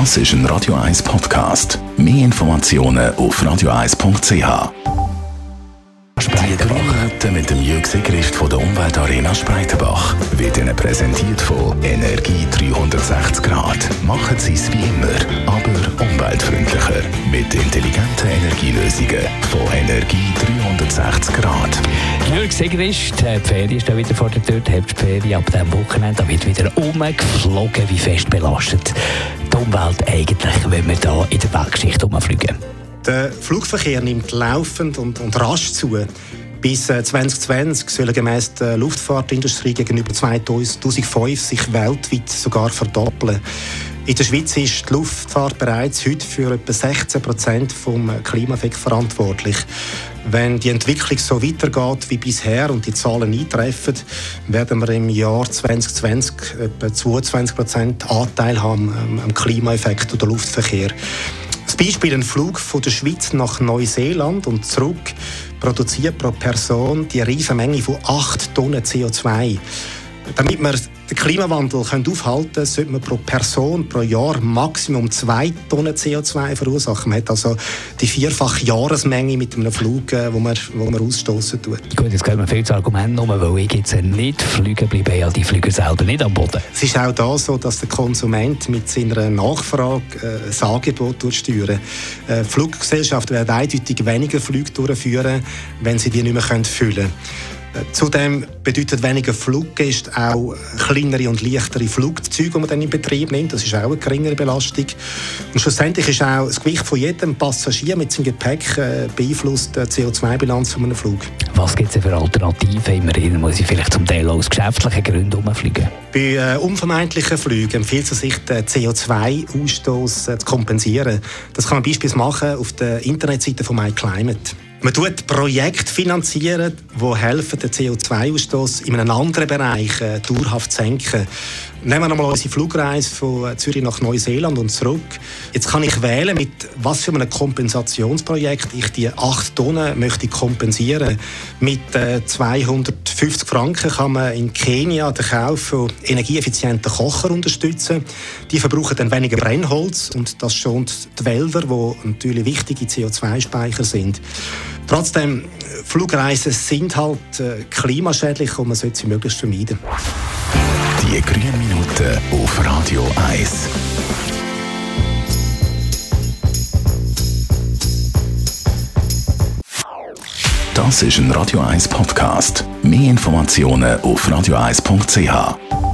Das ist ein Radio 1 Podcast. Mehr Informationen auf radio1.ch. Die mit dem Jürg Sigrist von der Umweltarena Spreitenbach wird Ihnen präsentiert von Energie 360 Grad. Machen Sie es wie immer, aber umweltfreundlicher. Mit intelligenten Energielösungen von Energie 360 Grad. Jürg Sigrist, die Ferien ist wieder vor der Tür, die Herbstferien ab diesem Wochenende. Da wird wieder umgeflogen, wie fest belastet die Umwelt eigentlich, wenn wir hier in der Weltgeschichte umfliegen. Der Flugverkehr nimmt laufend und, und rasch zu. Bis 2020 äh, sollen gemäss der Luftfahrtindustrie gegenüber 2005 sich weltweit sogar verdoppeln. In der Schweiz ist die Luftfahrt bereits heute für etwa 16 Prozent vom Klimaeffekt verantwortlich. Wenn die Entwicklung so weitergeht wie bisher und die Zahlen eintreffen, werden wir im Jahr 2020 etwa 22 Prozent Anteil haben am Klimaeffekt oder Luftverkehr. Das Beispiel ein Flug von der Schweiz nach Neuseeland und zurück produziert pro Person die riesige Menge von 8 Tonnen CO2. Damit wir den Klimawandel aufhalten können, sollte man pro Person pro Jahr Maximum 2 Tonnen CO2 verursachen. Man hat also die vierfache Jahresmenge mit einem Flug, äh, wo man, wo man ausstoßen tut. Gut, jetzt können wir viel zu Argument um, weil ich jetzt nicht fliegen bleibe, ja die Flüge selber nicht am Boden. Es ist auch da so, dass der Konsument mit seiner Nachfrage äh, das Angebot durchsteuern äh, Fluggesellschaften werden eindeutig weniger Flüge durchführen, wenn sie die nicht mehr füllen können. Zudem bedeutet weniger Fluggäste auch kleinere und leichtere Flugzeuge, die man dann in Betrieb nimmt. Das ist auch eine geringere Belastung. Und schlussendlich ist auch das Gewicht von jedem Passagier mit seinem Gepäck äh, beeinflusst die CO2-Bilanz von einem Flug. Was gibt es für Alternativen? Immerhin muss ich vielleicht zum Teil aus geschäftlichen Gründen umfliegen. Bei äh, unvermeidlichen Flügen empfiehlt es sich, den CO2-Ausstoß äh, zu kompensieren. Das kann man beispielsweise machen auf der Internetseite von MyClimate. Man tut Projekte finanzieren, die helfen, den CO2-Ausstoß in einem anderen Bereich äh, dauerhaft zu senken. Nehmen wir nochmal unsere Flugreise von Zürich nach Neuseeland und zurück. Jetzt kann ich wählen, mit was für einem Kompensationsprojekt ich die 8 Tonnen möchte kompensieren. Mit äh, 250 Franken kann man in Kenia den Kauf von energieeffizienten Kocher unterstützen. Die verbrauchen dann weniger Brennholz und das schont die Wälder, die natürlich wichtige CO2-Speicher sind. Trotzdem, Flugreisen sind halt äh, klimaschädlich und man sollte sie möglichst vermeiden. Die grünen Minuten auf Radio 1. Das ist ein Radio 1 Podcast. Mehr Informationen auf radio1.ch.